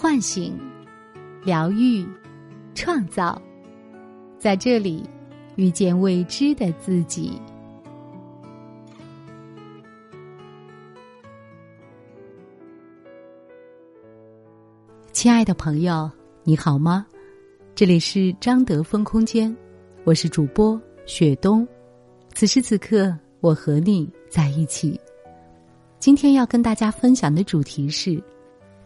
唤醒、疗愈、创造，在这里遇见未知的自己。亲爱的朋友，你好吗？这里是张德芬空间，我是主播雪冬。此时此刻，我和你在一起。今天要跟大家分享的主题是：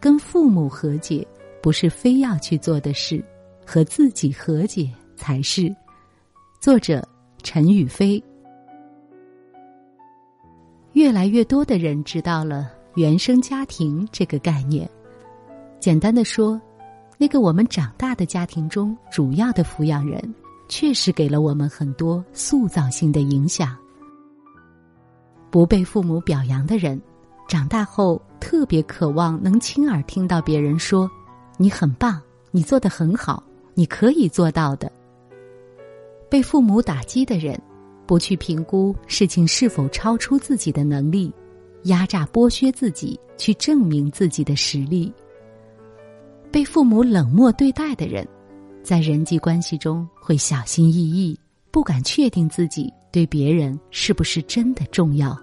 跟父母和解不是非要去做的事，和自己和解才是。作者陈宇飞。越来越多的人知道了原生家庭这个概念。简单的说，那个我们长大的家庭中主要的抚养人，确实给了我们很多塑造性的影响。不被父母表扬的人，长大后特别渴望能亲耳听到别人说：“你很棒，你做的很好，你可以做到的。”被父母打击的人，不去评估事情是否超出自己的能力，压榨剥削自己，去证明自己的实力。被父母冷漠对待的人，在人际关系中会小心翼翼，不敢确定自己对别人是不是真的重要。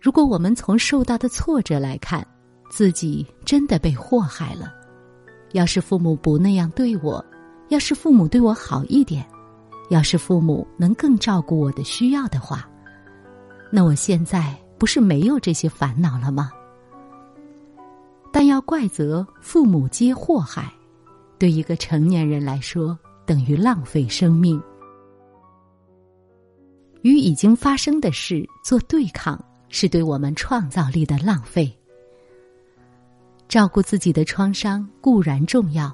如果我们从受到的挫折来看，自己真的被祸害了。要是父母不那样对我，要是父母对我好一点，要是父母能更照顾我的需要的话，那我现在不是没有这些烦恼了吗？但要怪责父母皆祸害，对一个成年人来说等于浪费生命。与已经发生的事做对抗，是对我们创造力的浪费。照顾自己的创伤固然重要，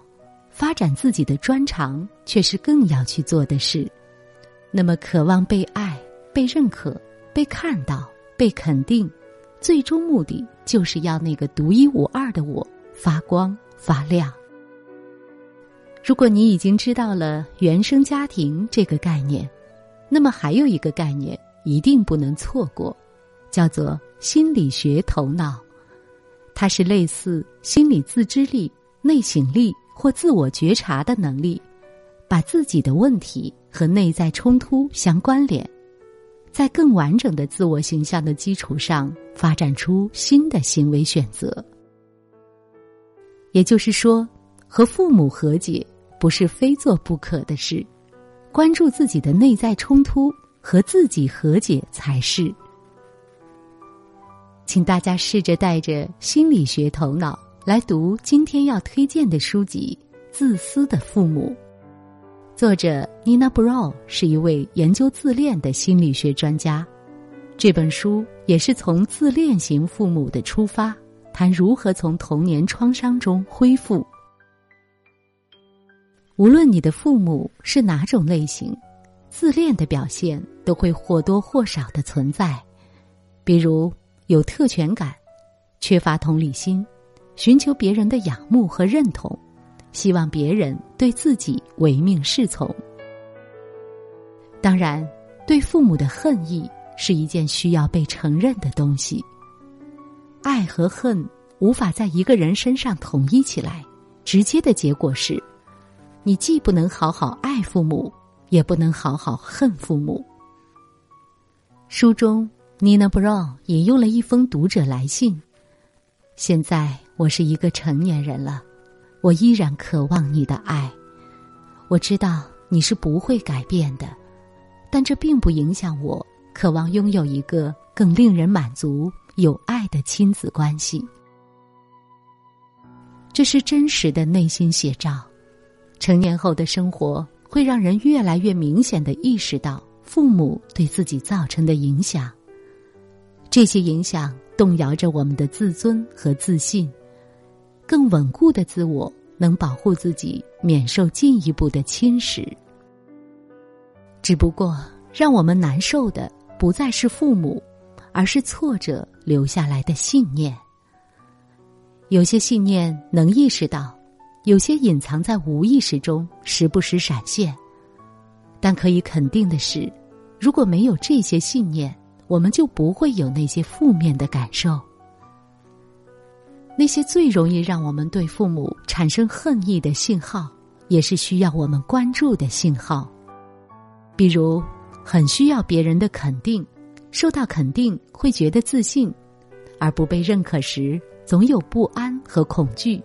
发展自己的专长却是更要去做的事。那么，渴望被爱、被认可、被看到、被肯定。最终目的就是要那个独一无二的我发光发亮。如果你已经知道了原生家庭这个概念，那么还有一个概念一定不能错过，叫做心理学头脑。它是类似心理自制力、内省力或自我觉察的能力，把自己的问题和内在冲突相关联。在更完整的自我形象的基础上，发展出新的行为选择。也就是说，和父母和解不是非做不可的事，关注自己的内在冲突和自己和解才是。请大家试着带着心理学头脑来读今天要推荐的书籍《自私的父母》。作者 Nina Brown 是一位研究自恋的心理学专家，这本书也是从自恋型父母的出发，谈如何从童年创伤中恢复。无论你的父母是哪种类型，自恋的表现都会或多或少的存在，比如有特权感、缺乏同理心、寻求别人的仰慕和认同。希望别人对自己唯命是从。当然，对父母的恨意是一件需要被承认的东西。爱和恨无法在一个人身上统一起来，直接的结果是，你既不能好好爱父母，也不能好好恨父母。书中，Nina Brown 引用了一封读者来信：“现在我是一个成年人了。”我依然渴望你的爱，我知道你是不会改变的，但这并不影响我渴望拥有一个更令人满足、有爱的亲子关系。这是真实的内心写照。成年后的生活会让人越来越明显的意识到父母对自己造成的影响，这些影响动摇着我们的自尊和自信。更稳固的自我能保护自己免受进一步的侵蚀。只不过，让我们难受的不再是父母，而是挫折留下来的信念。有些信念能意识到，有些隐藏在无意识中，时不时闪现。但可以肯定的是，如果没有这些信念，我们就不会有那些负面的感受。那些最容易让我们对父母产生恨意的信号，也是需要我们关注的信号。比如，很需要别人的肯定，受到肯定会觉得自信，而不被认可时，总有不安和恐惧。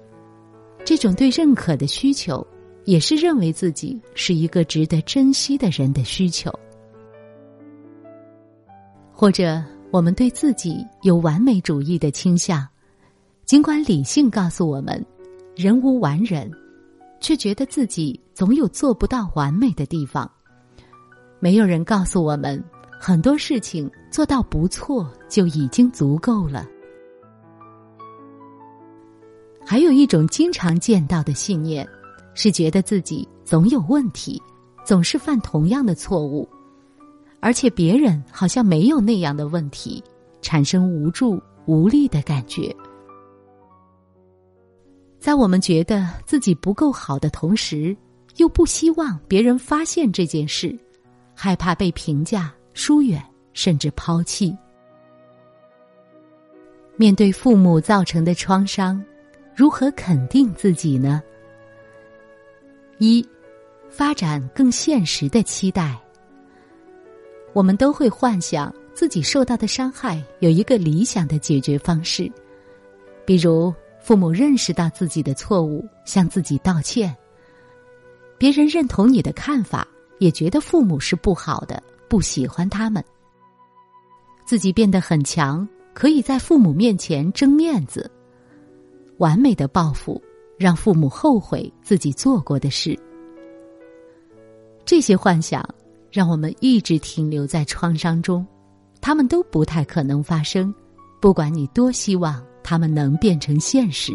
这种对认可的需求，也是认为自己是一个值得珍惜的人的需求。或者，我们对自己有完美主义的倾向。尽管理性告诉我们，人无完人，却觉得自己总有做不到完美的地方。没有人告诉我们，很多事情做到不错就已经足够了。还有一种经常见到的信念，是觉得自己总有问题，总是犯同样的错误，而且别人好像没有那样的问题，产生无助无力的感觉。在我们觉得自己不够好的同时，又不希望别人发现这件事，害怕被评价、疏远甚至抛弃。面对父母造成的创伤，如何肯定自己呢？一，发展更现实的期待。我们都会幻想自己受到的伤害有一个理想的解决方式，比如。父母认识到自己的错误，向自己道歉。别人认同你的看法，也觉得父母是不好的，不喜欢他们。自己变得很强，可以在父母面前争面子。完美的报复，让父母后悔自己做过的事。这些幻想让我们一直停留在创伤中，他们都不太可能发生，不管你多希望。他们能变成现实。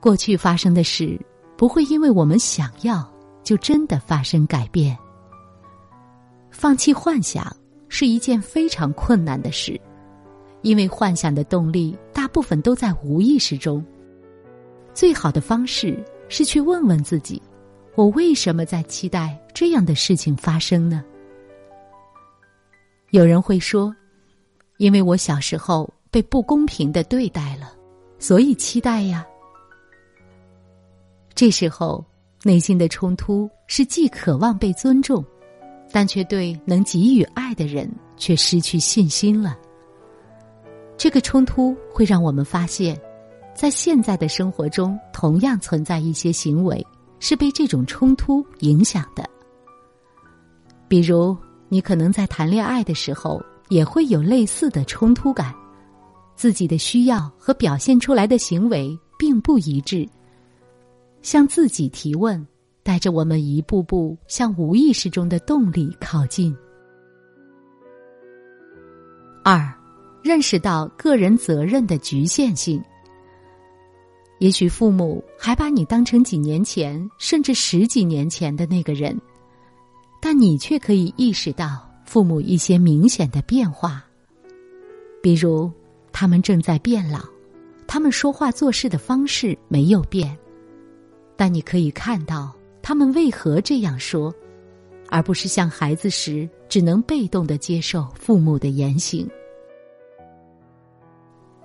过去发生的事不会因为我们想要就真的发生改变。放弃幻想是一件非常困难的事，因为幻想的动力大部分都在无意识中。最好的方式是去问问自己：我为什么在期待这样的事情发生呢？有人会说：“因为我小时候。”被不公平的对待了，所以期待呀。这时候内心的冲突是既渴望被尊重，但却对能给予爱的人却失去信心了。这个冲突会让我们发现，在现在的生活中，同样存在一些行为是被这种冲突影响的。比如，你可能在谈恋爱的时候也会有类似的冲突感。自己的需要和表现出来的行为并不一致。向自己提问，带着我们一步步向无意识中的动力靠近。二，认识到个人责任的局限性。也许父母还把你当成几年前甚至十几年前的那个人，但你却可以意识到父母一些明显的变化，比如。他们正在变老，他们说话做事的方式没有变，但你可以看到他们为何这样说，而不是像孩子时只能被动的接受父母的言行。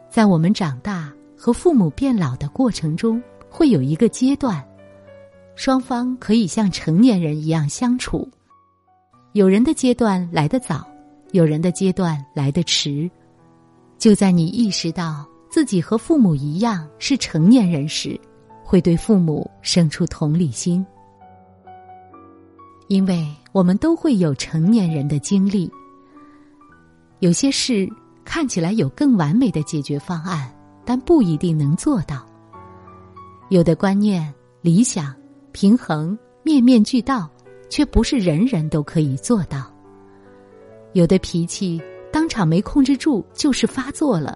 在我们长大和父母变老的过程中，会有一个阶段，双方可以像成年人一样相处。有人的阶段来得早，有人的阶段来得迟。就在你意识到自己和父母一样是成年人时，会对父母生出同理心，因为我们都会有成年人的经历。有些事看起来有更完美的解决方案，但不一定能做到；有的观念、理想、平衡面面俱到，却不是人人都可以做到；有的脾气。当场没控制住，就是发作了。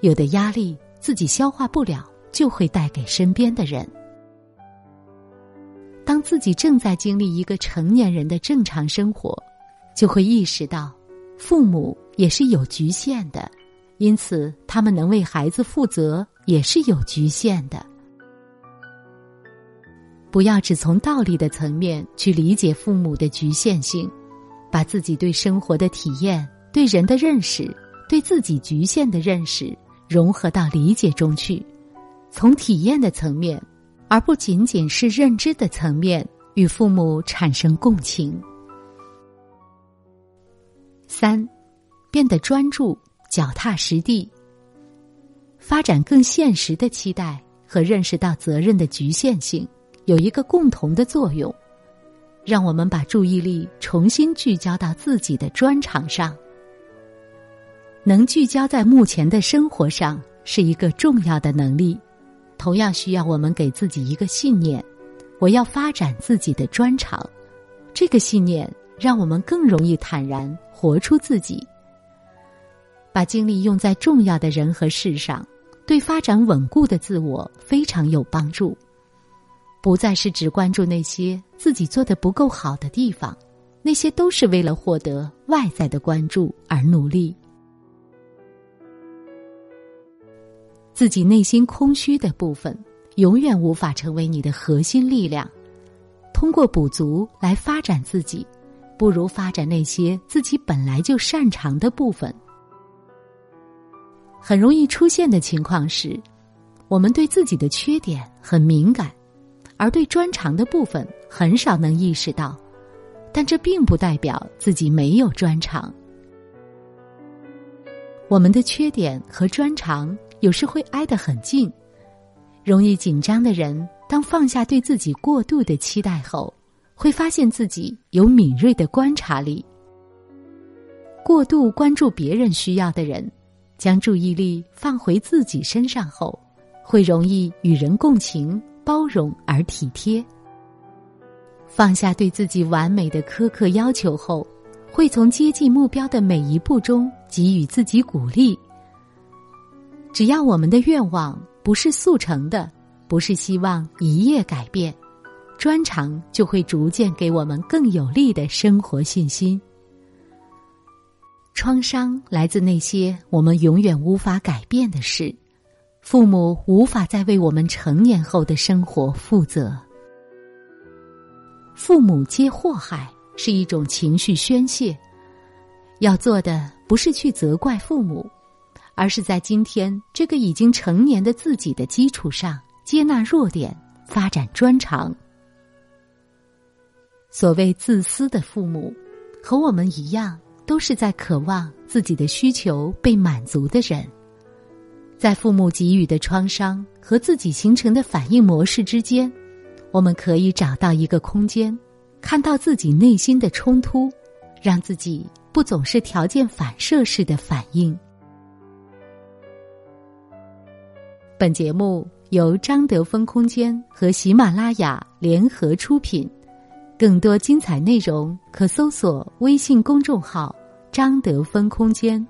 有的压力自己消化不了，就会带给身边的人。当自己正在经历一个成年人的正常生活，就会意识到，父母也是有局限的，因此他们能为孩子负责也是有局限的。不要只从道理的层面去理解父母的局限性，把自己对生活的体验。对人的认识，对自己局限的认识，融合到理解中去，从体验的层面，而不仅仅是认知的层面，与父母产生共情。三，变得专注、脚踏实地，发展更现实的期待和认识到责任的局限性，有一个共同的作用，让我们把注意力重新聚焦到自己的专长上。能聚焦在目前的生活上是一个重要的能力，同样需要我们给自己一个信念：我要发展自己的专长。这个信念让我们更容易坦然活出自己，把精力用在重要的人和事上，对发展稳固的自我非常有帮助。不再是只关注那些自己做的不够好的地方，那些都是为了获得外在的关注而努力。自己内心空虚的部分，永远无法成为你的核心力量。通过补足来发展自己，不如发展那些自己本来就擅长的部分。很容易出现的情况是，我们对自己的缺点很敏感，而对专长的部分很少能意识到。但这并不代表自己没有专长。我们的缺点和专长。有时会挨得很近，容易紧张的人，当放下对自己过度的期待后，会发现自己有敏锐的观察力。过度关注别人需要的人，将注意力放回自己身上后，会容易与人共情、包容而体贴。放下对自己完美的苛刻要求后，会从接近目标的每一步中给予自己鼓励。只要我们的愿望不是速成的，不是希望一夜改变，专长就会逐渐给我们更有力的生活信心。创伤来自那些我们永远无法改变的事，父母无法再为我们成年后的生活负责。父母皆祸害是一种情绪宣泄，要做的不是去责怪父母。而是在今天这个已经成年的自己的基础上，接纳弱点，发展专长。所谓自私的父母，和我们一样，都是在渴望自己的需求被满足的人。在父母给予的创伤和自己形成的反应模式之间，我们可以找到一个空间，看到自己内心的冲突，让自己不总是条件反射式的反应。本节目由张德芬空间和喜马拉雅联合出品，更多精彩内容可搜索微信公众号“张德芬空间”。